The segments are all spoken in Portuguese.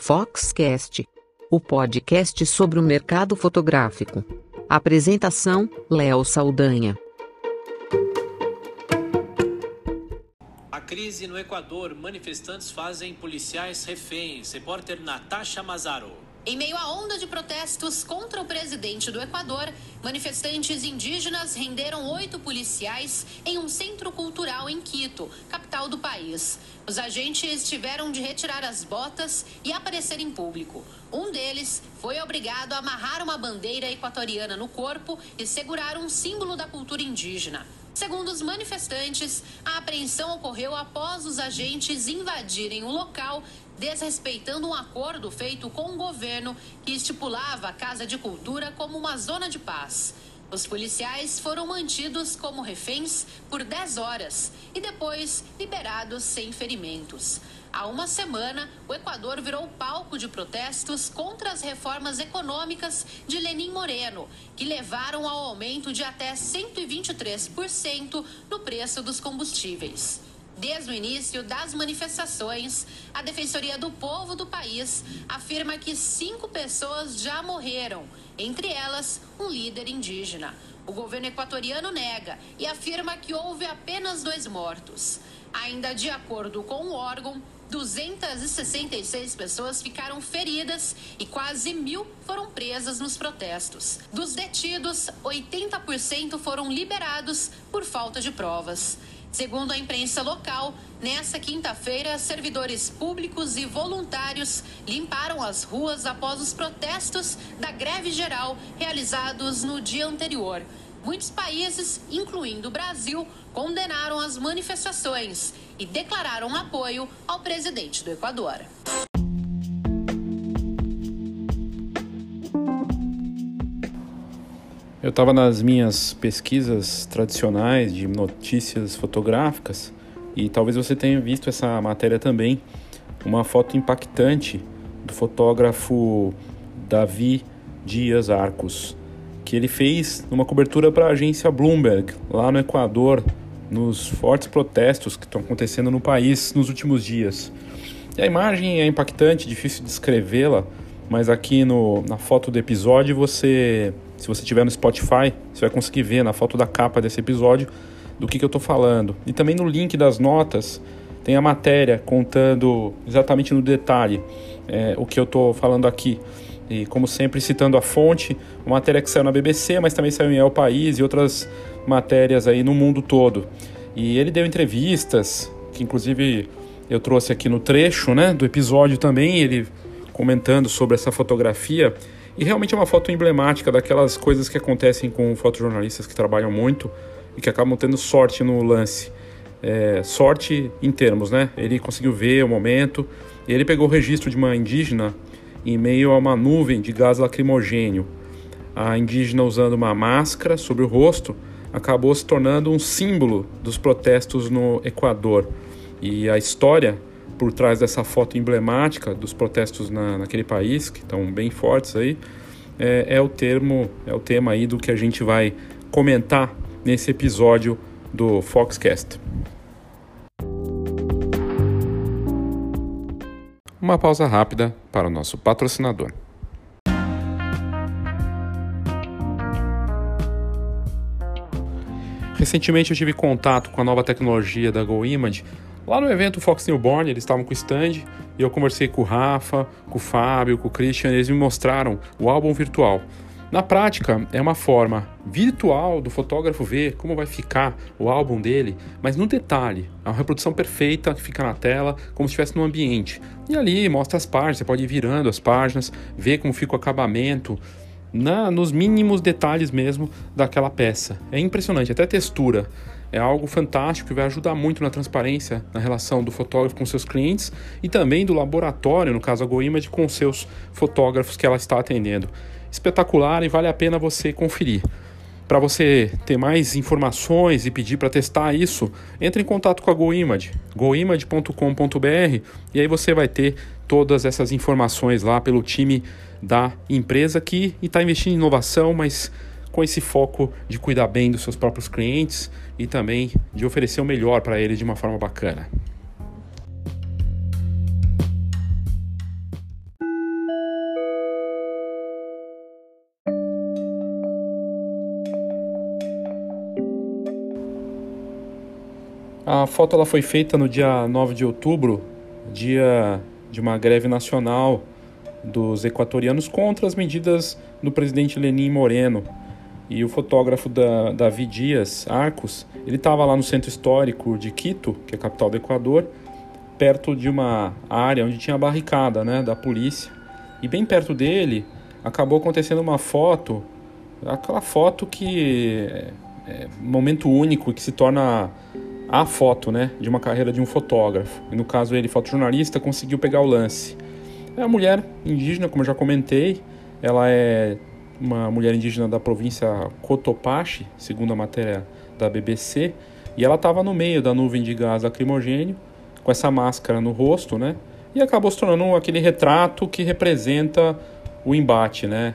Foxcast, o podcast sobre o mercado fotográfico. Apresentação: Léo Saldanha. A crise no Equador, manifestantes fazem policiais reféns. Repórter Natasha Mazaro. Em meio à onda de protestos contra o presidente do Equador, manifestantes indígenas renderam oito policiais em um centro cultural em Quito, capital do país. Os agentes tiveram de retirar as botas e aparecer em público. Um deles foi obrigado a amarrar uma bandeira equatoriana no corpo e segurar um símbolo da cultura indígena. Segundo os manifestantes, a apreensão ocorreu após os agentes invadirem o local desrespeitando um acordo feito com o governo que estipulava a Casa de Cultura como uma zona de paz. Os policiais foram mantidos como reféns por 10 horas e depois liberados sem ferimentos. Há uma semana, o Equador virou palco de protestos contra as reformas econômicas de Lenin Moreno, que levaram ao aumento de até 123% no preço dos combustíveis. Desde o início das manifestações, a Defensoria do Povo do país afirma que cinco pessoas já morreram, entre elas um líder indígena. O governo equatoriano nega e afirma que houve apenas dois mortos. Ainda de acordo com o órgão, 266 pessoas ficaram feridas e quase mil foram presas nos protestos. Dos detidos, 80% foram liberados por falta de provas. Segundo a imprensa local, nessa quinta-feira, servidores públicos e voluntários limparam as ruas após os protestos da greve geral realizados no dia anterior. Muitos países, incluindo o Brasil, condenaram as manifestações e declararam apoio ao presidente do Equador. Eu estava nas minhas pesquisas tradicionais de notícias fotográficas e talvez você tenha visto essa matéria também, uma foto impactante do fotógrafo Davi Dias Arcos, que ele fez numa cobertura para a agência Bloomberg, lá no Equador, nos fortes protestos que estão acontecendo no país nos últimos dias. E a imagem é impactante, difícil de descrevê-la, mas aqui no, na foto do episódio você se você estiver no Spotify, você vai conseguir ver na foto da capa desse episódio do que, que eu estou falando. E também no link das notas tem a matéria contando exatamente no detalhe é, o que eu estou falando aqui. E como sempre, citando a fonte, uma matéria que saiu na BBC, mas também saiu em El País e outras matérias aí no mundo todo. E ele deu entrevistas, que inclusive eu trouxe aqui no trecho né, do episódio também, ele comentando sobre essa fotografia e realmente é uma foto emblemática daquelas coisas que acontecem com fotojornalistas que trabalham muito e que acabam tendo sorte no lance. É, sorte em termos, né? Ele conseguiu ver o momento e ele pegou o registro de uma indígena em meio a uma nuvem de gás lacrimogênio. A indígena usando uma máscara sobre o rosto acabou se tornando um símbolo dos protestos no Equador. E a história por trás dessa foto emblemática dos protestos na, naquele país, que estão bem fortes aí, é, é, o termo, é o tema aí do que a gente vai comentar nesse episódio do Foxcast. Uma pausa rápida para o nosso patrocinador. Recentemente eu tive contato com a nova tecnologia da GoImage Lá no evento Fox Newborn, eles estavam com o stand e eu conversei com o Rafa, com o Fábio, com o Christian, eles me mostraram o álbum virtual. Na prática, é uma forma virtual do fotógrafo ver como vai ficar o álbum dele, mas no detalhe, é uma reprodução perfeita que fica na tela, como se estivesse no ambiente. E ali mostra as páginas, você pode ir virando as páginas, ver como fica o acabamento, na, nos mínimos detalhes mesmo daquela peça. É impressionante, até textura é algo fantástico que vai ajudar muito na transparência na relação do fotógrafo com seus clientes e também do laboratório, no caso a GoImage, com seus fotógrafos que ela está atendendo. Espetacular e vale a pena você conferir. Para você ter mais informações e pedir para testar isso, entre em contato com a GoImage, goimage.com.br e aí você vai ter todas essas informações lá pelo time da empresa que está investindo em inovação, mas com esse foco de cuidar bem dos seus próprios clientes e também de oferecer o melhor para eles de uma forma bacana. A foto ela foi feita no dia 9 de outubro, dia de uma greve nacional dos equatorianos contra as medidas do presidente Lenin Moreno, e o fotógrafo da, Davi Dias Arcos, ele estava lá no centro histórico de Quito, que é a capital do Equador, perto de uma área onde tinha barricada né, da polícia. E bem perto dele acabou acontecendo uma foto, aquela foto que é, é momento único que se torna a foto né, de uma carreira de um fotógrafo. E no caso ele, fotojornalista, conseguiu pegar o lance. É a mulher indígena, como eu já comentei, ela é uma mulher indígena da província Cotopaxi, segundo a matéria da BBC, e ela estava no meio da nuvem de gás lacrimogênio, com essa máscara no rosto, né? E acabou se tornando aquele retrato que representa o embate, né?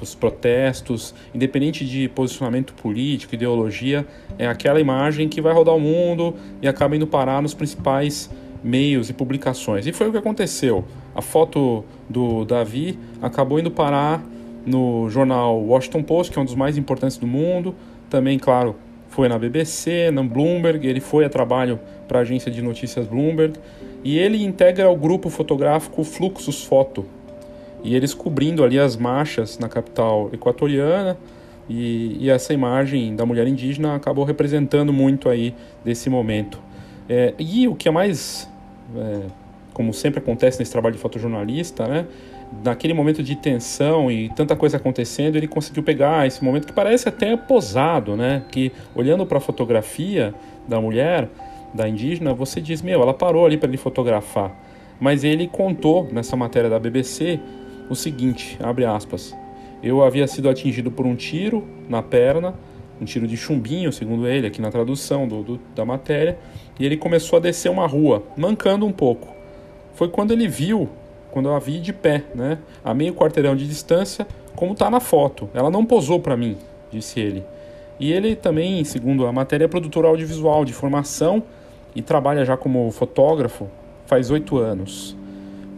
Os protestos, independente de posicionamento político, ideologia, é aquela imagem que vai rodar o mundo e acaba indo parar nos principais meios e publicações. E foi o que aconteceu. A foto do Davi acabou indo parar no jornal Washington Post, que é um dos mais importantes do mundo. Também, claro, foi na BBC, na Bloomberg. Ele foi a trabalho para a agência de notícias Bloomberg. E ele integra o grupo fotográfico Fluxus Foto. E eles cobrindo ali as marchas na capital equatoriana. E, e essa imagem da mulher indígena acabou representando muito aí desse momento. É, e o que é mais, é, como sempre acontece nesse trabalho de fotojornalista, né? Naquele momento de tensão e tanta coisa acontecendo, ele conseguiu pegar esse momento que parece até posado, né? Que olhando para a fotografia da mulher, da indígena, você diz, meu, ela parou ali para ele fotografar. Mas ele contou nessa matéria da BBC o seguinte, abre aspas: Eu havia sido atingido por um tiro na perna, um tiro de chumbinho, segundo ele, aqui na tradução do, do da matéria, e ele começou a descer uma rua, mancando um pouco. Foi quando ele viu quando eu a vi de pé, né, a meio quarteirão de distância, como está na foto. Ela não posou para mim, disse ele. E ele também, segundo a matéria, é produtor audiovisual de formação e trabalha já como fotógrafo faz oito anos.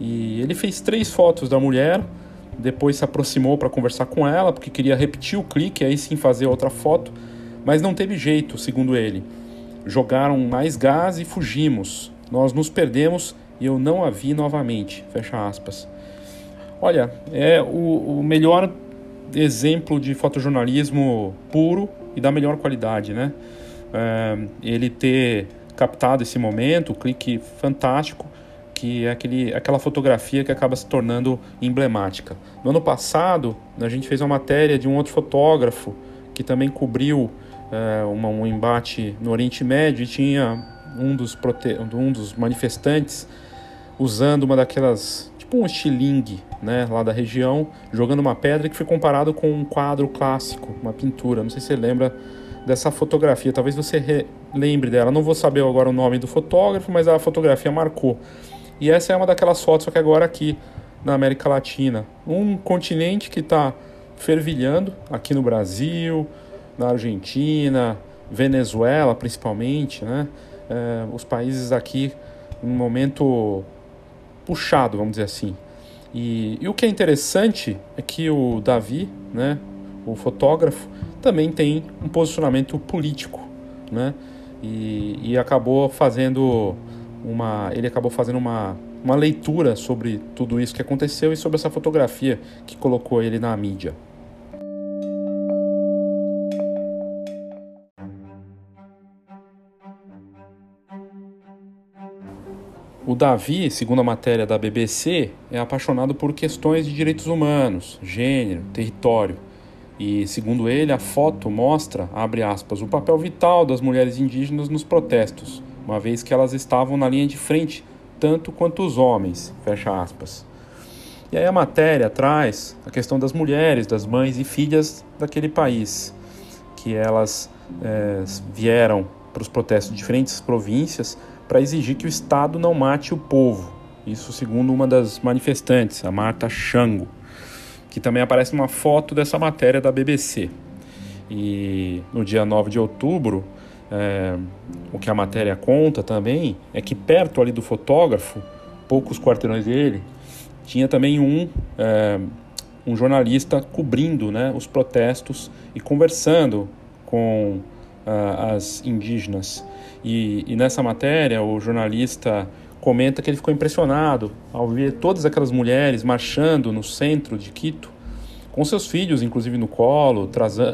E ele fez três fotos da mulher, depois se aproximou para conversar com ela, porque queria repetir o clique, aí sim fazer outra foto, mas não teve jeito, segundo ele. Jogaram mais gás e fugimos. Nós nos perdemos e eu não a vi novamente. Fecha aspas. Olha, é o, o melhor exemplo de fotojornalismo puro e da melhor qualidade, né? É, ele ter captado esse momento, o clique fantástico, que é aquele, aquela fotografia que acaba se tornando emblemática. No ano passado, a gente fez uma matéria de um outro fotógrafo que também cobriu é, uma, um embate no Oriente Médio e tinha um dos, prote... um dos manifestantes usando uma daquelas, tipo um estilingue, né, lá da região, jogando uma pedra que foi comparado com um quadro clássico, uma pintura. Não sei se você lembra dessa fotografia, talvez você lembre dela. Não vou saber agora o nome do fotógrafo, mas a fotografia marcou. E essa é uma daquelas fotos, só que agora aqui na América Latina. Um continente que está fervilhando aqui no Brasil, na Argentina, Venezuela principalmente, né? É, os países aqui um momento puxado, vamos dizer assim. E, e, o que é interessante é que o Davi, né, o fotógrafo, também tem um posicionamento político, né? E, e acabou fazendo uma, ele acabou fazendo uma, uma leitura sobre tudo isso que aconteceu e sobre essa fotografia que colocou ele na mídia. O Davi, segundo a matéria da BBC, é apaixonado por questões de direitos humanos, gênero, território. E, segundo ele, a foto mostra, abre aspas, o papel vital das mulheres indígenas nos protestos, uma vez que elas estavam na linha de frente, tanto quanto os homens, fecha aspas. E aí a matéria traz a questão das mulheres, das mães e filhas daquele país, que elas é, vieram para os protestos de diferentes províncias para exigir que o Estado não mate o povo. Isso segundo uma das manifestantes, a Marta Chango, que também aparece numa foto dessa matéria da BBC. E no dia 9 de outubro, é, o que a matéria conta também é que perto ali do fotógrafo, poucos quarteirões dele, tinha também um, é, um jornalista cobrindo né, os protestos e conversando com uh, as indígenas. E, e nessa matéria, o jornalista comenta que ele ficou impressionado ao ver todas aquelas mulheres marchando no centro de Quito, com seus filhos, inclusive no colo,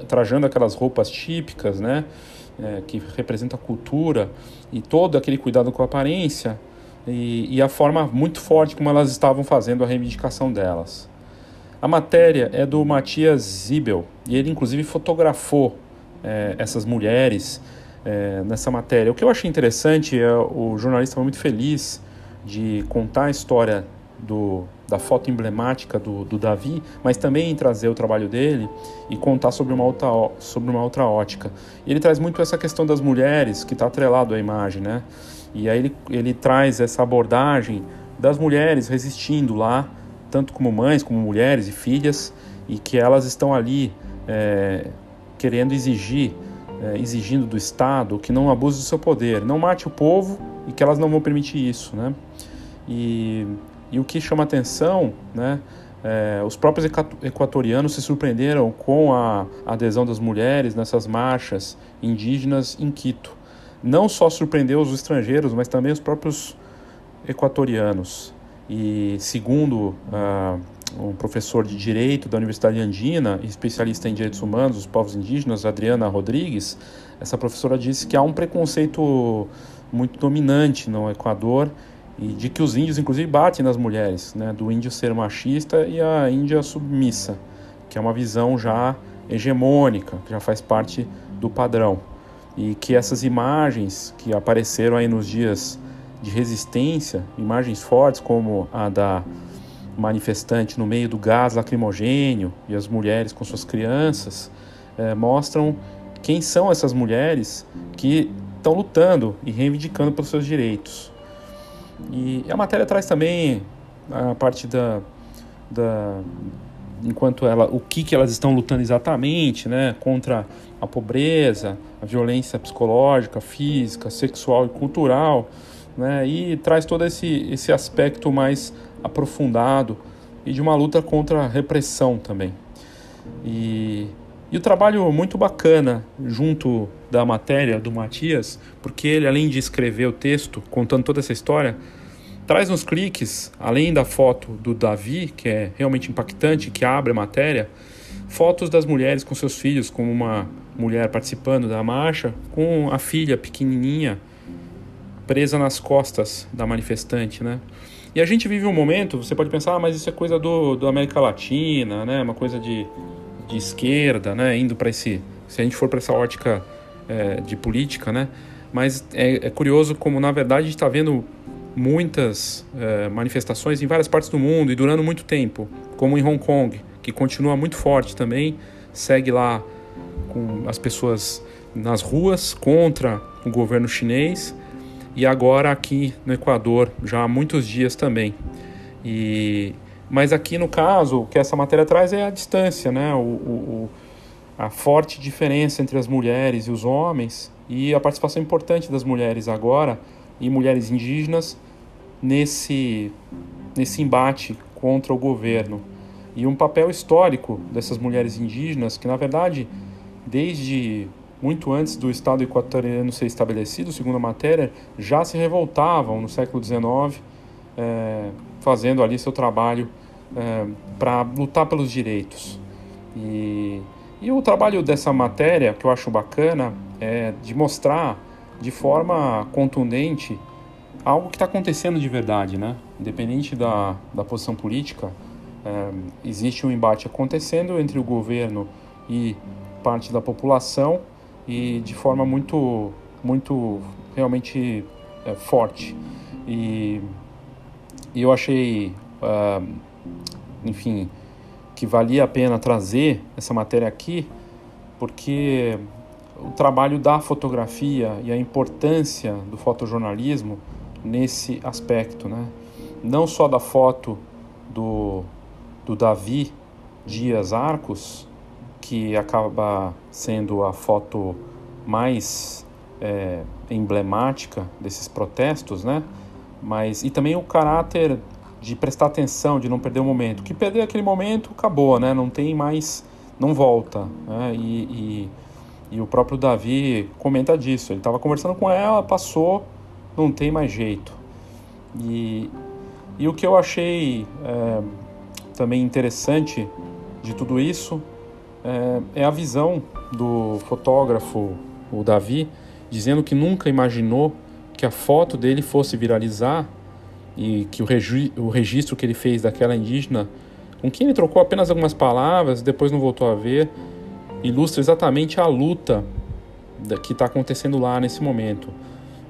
trajando aquelas roupas típicas, né, é, que representam a cultura e todo aquele cuidado com a aparência e, e, a forma muito forte como elas estavam fazendo a reivindicação delas. A matéria é do Matias Zibel e ele inclusive fotografou é, essas mulheres é, nessa matéria. O que eu achei interessante é o jornalista foi muito feliz de contar a história do, da foto emblemática do, do Davi, mas também trazer o trabalho dele e contar sobre uma outra, sobre uma outra ótica. E ele traz muito essa questão das mulheres, que está atrelado à imagem, né? E aí ele, ele traz essa abordagem das mulheres resistindo lá, tanto como mães, como mulheres e filhas, e que elas estão ali é, querendo exigir é, exigindo do Estado que não abuse do seu poder, não mate o povo e que elas não vão permitir isso, né? E, e o que chama atenção, né? É, os próprios equatorianos se surpreenderam com a adesão das mulheres nessas marchas indígenas em Quito. Não só surpreendeu os estrangeiros, mas também os próprios equatorianos. E segundo ah, um professor de Direito da Universidade Andina, especialista em direitos humanos dos povos indígenas, Adriana Rodrigues, essa professora disse que há um preconceito muito dominante no Equador e de que os índios, inclusive, batem nas mulheres, né, do índio ser machista e a índia submissa, que é uma visão já hegemônica, que já faz parte do padrão. E que essas imagens que apareceram aí nos dias de resistência, imagens fortes como a da manifestante no meio do gás lacrimogênio e as mulheres com suas crianças é, mostram quem são essas mulheres que estão lutando e reivindicando pelos seus direitos. E a matéria traz também a parte da, da enquanto ela, o que, que elas estão lutando exatamente, né, contra a pobreza, a violência psicológica, física, sexual e cultural, né, e traz todo esse, esse aspecto mais aprofundado e de uma luta contra a repressão também. E, e o trabalho muito bacana junto da matéria do Matias, porque ele, além de escrever o texto contando toda essa história, traz nos cliques, além da foto do Davi, que é realmente impactante, que abre a matéria, fotos das mulheres com seus filhos, como uma mulher participando da marcha, com a filha pequenininha presa nas costas da manifestante, né? E a gente vive um momento, você pode pensar, ah, mas isso é coisa do, do América Latina, né? Uma coisa de, de esquerda, né? Indo para esse, se a gente for para essa ótica é, de política, né? Mas é, é, curioso como na verdade a gente está vendo muitas é, manifestações em várias partes do mundo e durando muito tempo, como em Hong Kong, que continua muito forte também, segue lá com as pessoas nas ruas contra o governo chinês e agora aqui no Equador já há muitos dias também. E mas aqui no caso o que essa matéria traz é a distância, né? O, o, a forte diferença entre as mulheres e os homens e a participação importante das mulheres agora e mulheres indígenas nesse nesse embate contra o governo e um papel histórico dessas mulheres indígenas que na verdade desde muito antes do Estado equatoriano ser estabelecido, segundo a matéria, já se revoltavam no século XIX, é, fazendo ali seu trabalho é, para lutar pelos direitos. E, e o trabalho dessa matéria, que eu acho bacana, é de mostrar de forma contundente algo que está acontecendo de verdade, né? Independente da, da posição política, é, existe um embate acontecendo entre o governo e parte da população e de forma muito, muito realmente é, forte. E, e, eu achei, uh, enfim, que valia a pena trazer essa matéria aqui, porque o trabalho da fotografia e a importância do fotojornalismo nesse aspecto, né? Não só da foto do, do Davi Dias Arcos, que acaba sendo a foto mais é, emblemática desses protestos, né? Mas e também o caráter de prestar atenção, de não perder o momento. Que perder aquele momento acabou, né? Não tem mais, não volta. Né? E, e, E o próprio Davi comenta disso. Ele estava conversando com ela, passou, não tem mais jeito. E, e o que eu achei é, também interessante de tudo isso é, é a visão do fotógrafo, o Davi, dizendo que nunca imaginou que a foto dele fosse viralizar e que o, regi o registro que ele fez daquela indígena, com quem ele trocou apenas algumas palavras, depois não voltou a ver, ilustra exatamente a luta que está acontecendo lá nesse momento.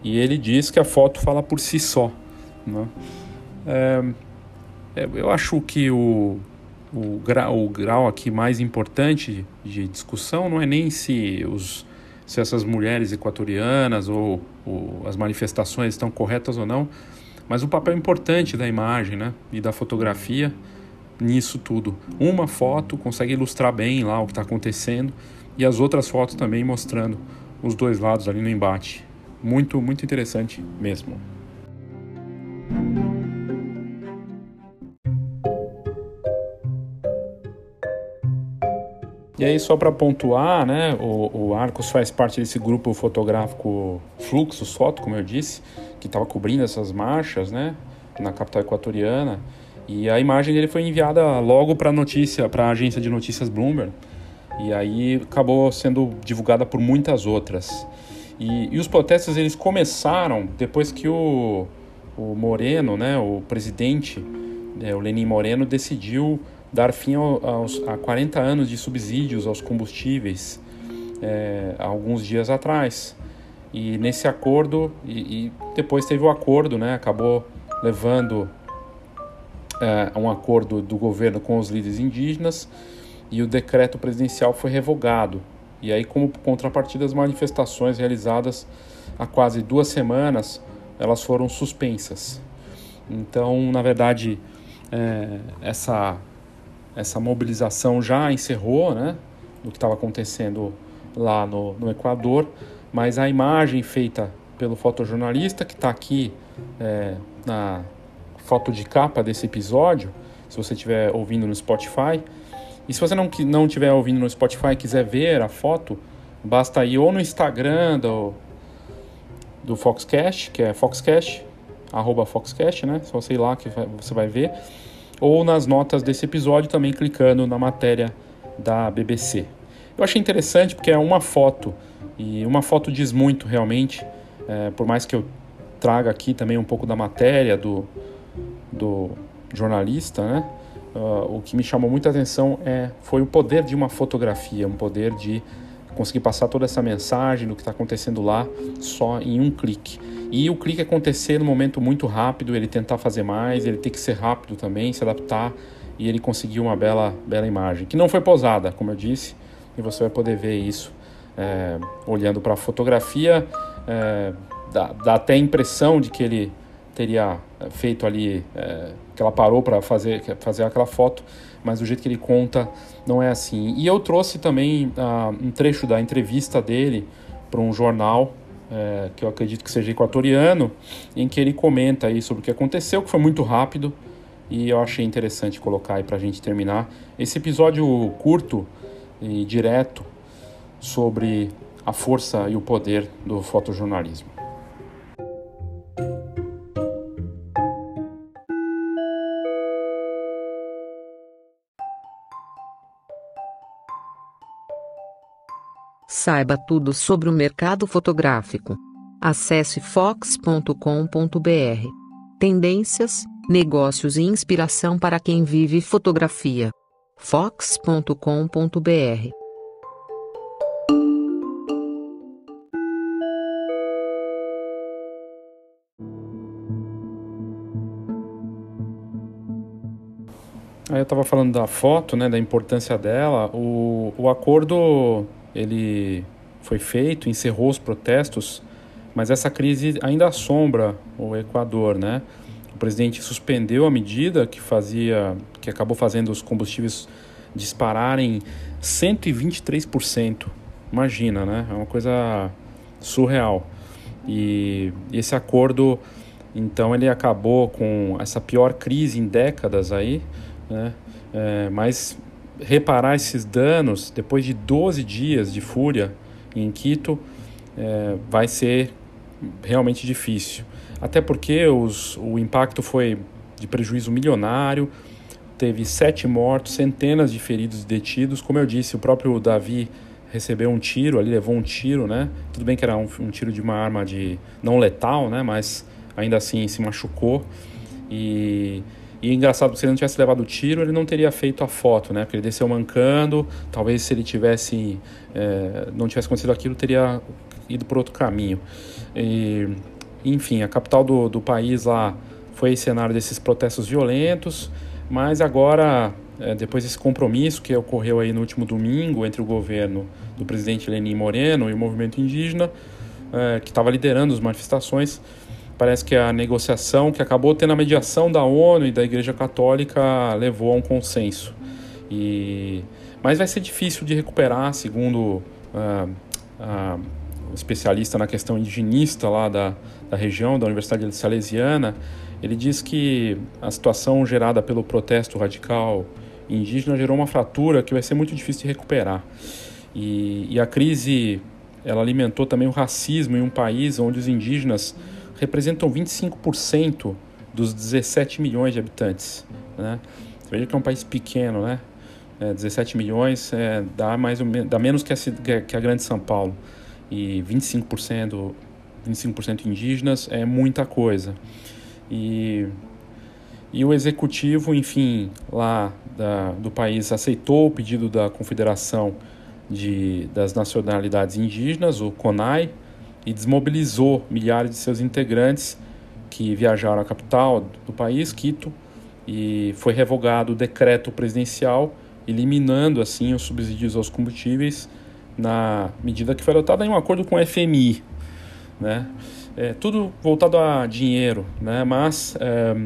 E ele diz que a foto fala por si só. Né? É, é eu acho que o, o, grau, o grau aqui mais importante de discussão não é nem se, os, se essas mulheres equatorianas ou, ou as manifestações estão corretas ou não, mas o papel importante da imagem né, e da fotografia nisso tudo. Uma foto consegue ilustrar bem lá o que está acontecendo e as outras fotos também mostrando os dois lados ali no embate. Muito, muito interessante mesmo. E aí, só para pontuar, né, o, o Arcos faz parte desse grupo fotográfico Fluxus Foto, como eu disse, que estava cobrindo essas marchas, né, na capital equatoriana. E a imagem dele foi enviada logo para a notícia, para a agência de notícias Bloomberg. E aí acabou sendo divulgada por muitas outras. E, e os protestos eles começaram depois que o, o Moreno, né, o presidente, é, o Lenin Moreno, decidiu dar fim aos, a 40 anos de subsídios aos combustíveis é, alguns dias atrás. E nesse acordo, e, e, depois teve o acordo, né, acabou levando é, um acordo do governo com os líderes indígenas e o decreto presidencial foi revogado. E aí, como contrapartida das manifestações realizadas há quase duas semanas, elas foram suspensas. Então, na verdade, é, essa, essa mobilização já encerrou, né, do que estava acontecendo lá no, no Equador, mas a imagem feita pelo fotojornalista, que está aqui é, na, foto de capa desse episódio, se você estiver ouvindo no Spotify. E se você não não estiver ouvindo no Spotify e quiser ver a foto, basta ir ou no Instagram do, do Foxcast, que é Foxcast, arroba Foxcast, né? Só ir lá que você vai ver. Ou nas notas desse episódio também clicando na matéria da BBC. Eu achei interessante porque é uma foto, e uma foto diz muito realmente, é, por mais que eu traga aqui também um pouco da matéria, do, do jornalista, né? Uh, o que me chamou muita atenção é, foi o poder de uma fotografia, um poder de conseguir passar toda essa mensagem do que está acontecendo lá só em um clique. E o clique acontecer no momento muito rápido, ele tentar fazer mais, ele tem que ser rápido também, se adaptar e ele conseguiu uma bela, bela imagem, que não foi posada, como eu disse, e você vai poder ver isso é, olhando para a fotografia. É, dá, dá até a impressão de que ele teria feito ali, é, que ela parou para fazer, fazer aquela foto, mas do jeito que ele conta, não é assim. E eu trouxe também uh, um trecho da entrevista dele para um jornal, é, que eu acredito que seja equatoriano, em que ele comenta aí sobre o que aconteceu, que foi muito rápido, e eu achei interessante colocar aí para a gente terminar esse episódio curto e direto sobre a força e o poder do fotojornalismo. Saiba tudo sobre o mercado fotográfico. Acesse fox.com.br. Tendências, negócios e inspiração para quem vive fotografia. fox.com.br. Aí eu estava falando da foto, né, da importância dela. O, o acordo ele foi feito, encerrou os protestos, mas essa crise ainda assombra o Equador, né? O presidente suspendeu a medida que fazia, que acabou fazendo os combustíveis dispararem 123%. Imagina, né? É uma coisa surreal. E esse acordo, então, ele acabou com essa pior crise em décadas aí, né? É, mas reparar esses danos depois de 12 dias de fúria em Quito, é, vai ser realmente difícil. Até porque os, o impacto foi de prejuízo milionário, teve sete mortos, centenas de feridos e detidos. Como eu disse, o próprio Davi recebeu um tiro, ali levou um tiro, né? Tudo bem que era um, um tiro de uma arma de não letal, né? Mas ainda assim se machucou. E, e engraçado, se ele não tivesse levado o tiro, ele não teria feito a foto, né? Porque ele desceu mancando. Talvez se ele tivesse é, não tivesse acontecido aquilo, teria ido por outro caminho. E, enfim, a capital do, do país lá foi cenário desses protestos violentos, mas agora, é, depois desse compromisso que ocorreu aí no último domingo entre o governo do presidente Lenin Moreno e o movimento indígena, é, que estava liderando as manifestações, parece que a negociação que acabou tendo a mediação da ONU e da Igreja Católica levou a um consenso. E, mas vai ser difícil de recuperar, segundo uh, uh, especialista na questão indigenista lá da, da região, da Universidade Salesiana, ele diz que a situação gerada pelo protesto radical indígena gerou uma fratura que vai ser muito difícil de recuperar. E, e a crise ela alimentou também o racismo em um país onde os indígenas representam 25% dos 17 milhões de habitantes. Né? Você veja que é um país pequeno, né? É, 17 milhões é, dá, mais ou menos, dá menos que a, que a grande São Paulo e 25%, 25% indígenas é muita coisa. E, e o executivo, enfim, lá da, do país aceitou o pedido da Confederação de, das Nacionalidades Indígenas, o CONAI, e desmobilizou milhares de seus integrantes que viajaram à capital do país, Quito, e foi revogado o decreto presidencial eliminando assim os subsídios aos combustíveis na medida que foi adotada em um acordo com o FMI, né? É, tudo voltado a dinheiro, né? Mas é,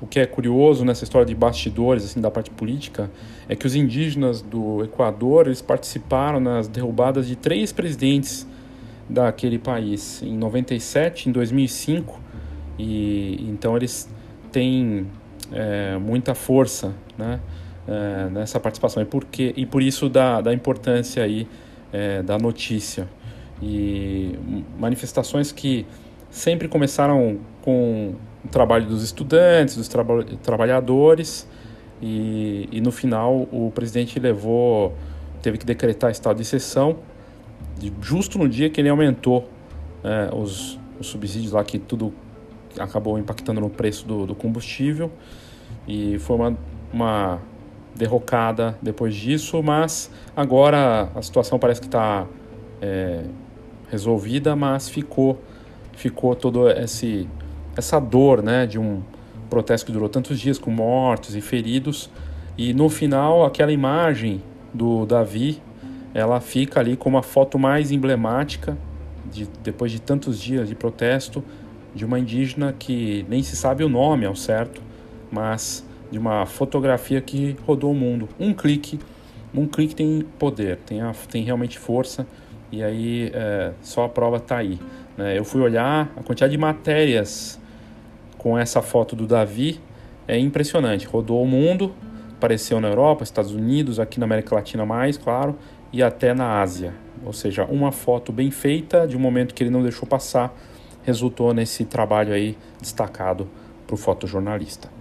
o que é curioso nessa história de bastidores assim da parte política é que os indígenas do Equador eles participaram nas derrubadas de três presidentes daquele país em 97, em 2005 e então eles têm é, muita força, né? É, nessa participação e por que e por isso da, da importância aí é, da notícia. E manifestações que sempre começaram com o trabalho dos estudantes, dos traba trabalhadores, e, e, no final o presidente levou, teve que decretar estado de exceção, justo no dia que ele aumentou é, os, os, subsídios lá, que tudo acabou impactando no preço do, do combustível, e foi uma, uma derrocada depois disso, mas agora a situação parece que está é, resolvida, mas ficou ficou toda esse essa dor, né, de um protesto que durou tantos dias com mortos e feridos. E no final aquela imagem do Davi ela fica ali como a foto mais emblemática de, depois de tantos dias de protesto de uma indígena que nem se sabe o nome ao certo, mas de uma fotografia que rodou o mundo. Um clique, um clique tem poder, tem, a, tem realmente força e aí é, só a prova está aí. Né? Eu fui olhar a quantidade de matérias com essa foto do Davi é impressionante. Rodou o mundo, apareceu na Europa, Estados Unidos, aqui na América Latina mais, claro, e até na Ásia. Ou seja, uma foto bem feita de um momento que ele não deixou passar resultou nesse trabalho aí destacado para o fotojornalista.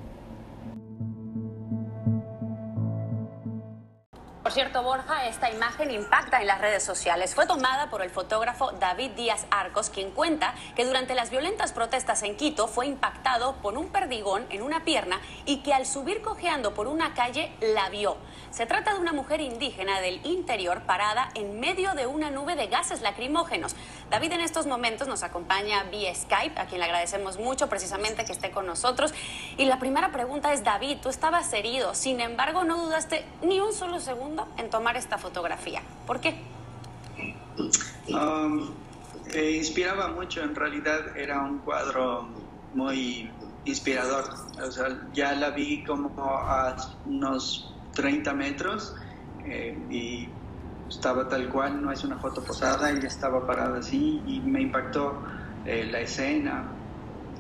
Por cierto, Borja, esta imagen impacta en las redes sociales. Fue tomada por el fotógrafo David Díaz Arcos, quien cuenta que durante las violentas protestas en Quito fue impactado por un perdigón en una pierna y que al subir cojeando por una calle la vio. Se trata de una mujer indígena del interior parada en medio de una nube de gases lacrimógenos. David en estos momentos nos acompaña vía Skype, a quien le agradecemos mucho precisamente que esté con nosotros. Y la primera pregunta es, David, tú estabas herido, sin embargo no dudaste ni un solo segundo en tomar esta fotografía. ¿Por qué? Um, inspiraba mucho, en realidad era un cuadro muy inspirador. O sea, ya la vi como a unos 30 metros eh, y estaba tal cual, no es una foto posada, ella estaba parada así y me impactó eh, la escena,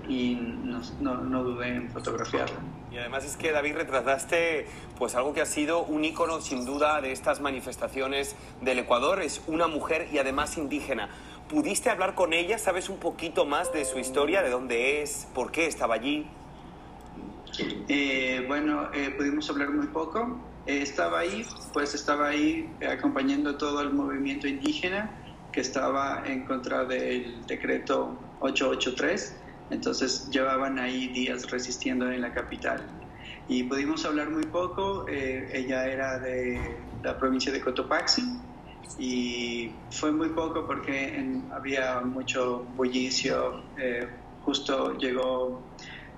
y no, no, no dudé en fotografiarla. Y además es que David retrataste pues algo que ha sido un ícono sin duda de estas manifestaciones del Ecuador, es una mujer y además indígena. ¿Pudiste hablar con ella? ¿Sabes un poquito más de su historia, de dónde es, por qué estaba allí? Eh, bueno, eh, pudimos hablar muy poco. Eh, estaba ahí, pues estaba ahí acompañando todo el movimiento indígena que estaba en contra del decreto 883. Entonces llevaban ahí días resistiendo en la capital. Y pudimos hablar muy poco. ella era de la provincia de Cotopaxi y fue muy poco porque había mucho bullicio. justo llegó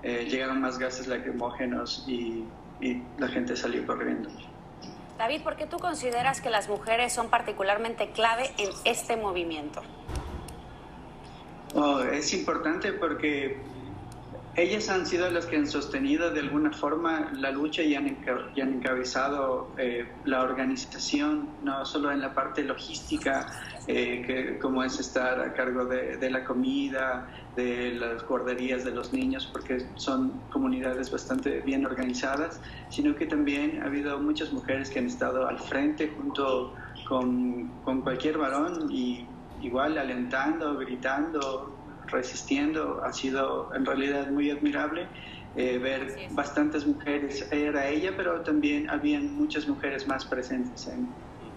eh, llegaron más gases lacrimógenos y, y la gente salió corriendo. David, ¿por qué tú consideras que las mujeres son particularmente clave en este movimiento? Oh, es importante porque ellas han sido las que han sostenido de alguna forma la lucha y han, encabezado eh, la organización, no solo en la parte logística, eh, que, como es estar a cargo de, la comida, de las guarderías de los niños, porque son comunidades bastante bien organizadas, sino que también ha habido muchas mujeres que han estado al frente junto con cualquier varón y igual alentando, gritando, resistiendo. Ha sido en realidad muy admirable eh, ver bastantes mujeres. Era ella, pero también habían muchas mujeres más presentes en,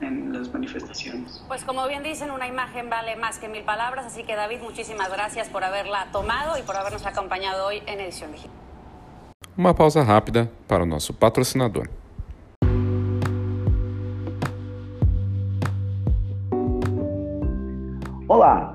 en las manifestaciones. Pues como bien dicen, una imagen vale más que mil palabras, así que David, muchísimas gracias por haberla tomado y por habernos acompañado hoy en Edición Digital. Uma pausa rápida para o nosso patrocinador. Olá,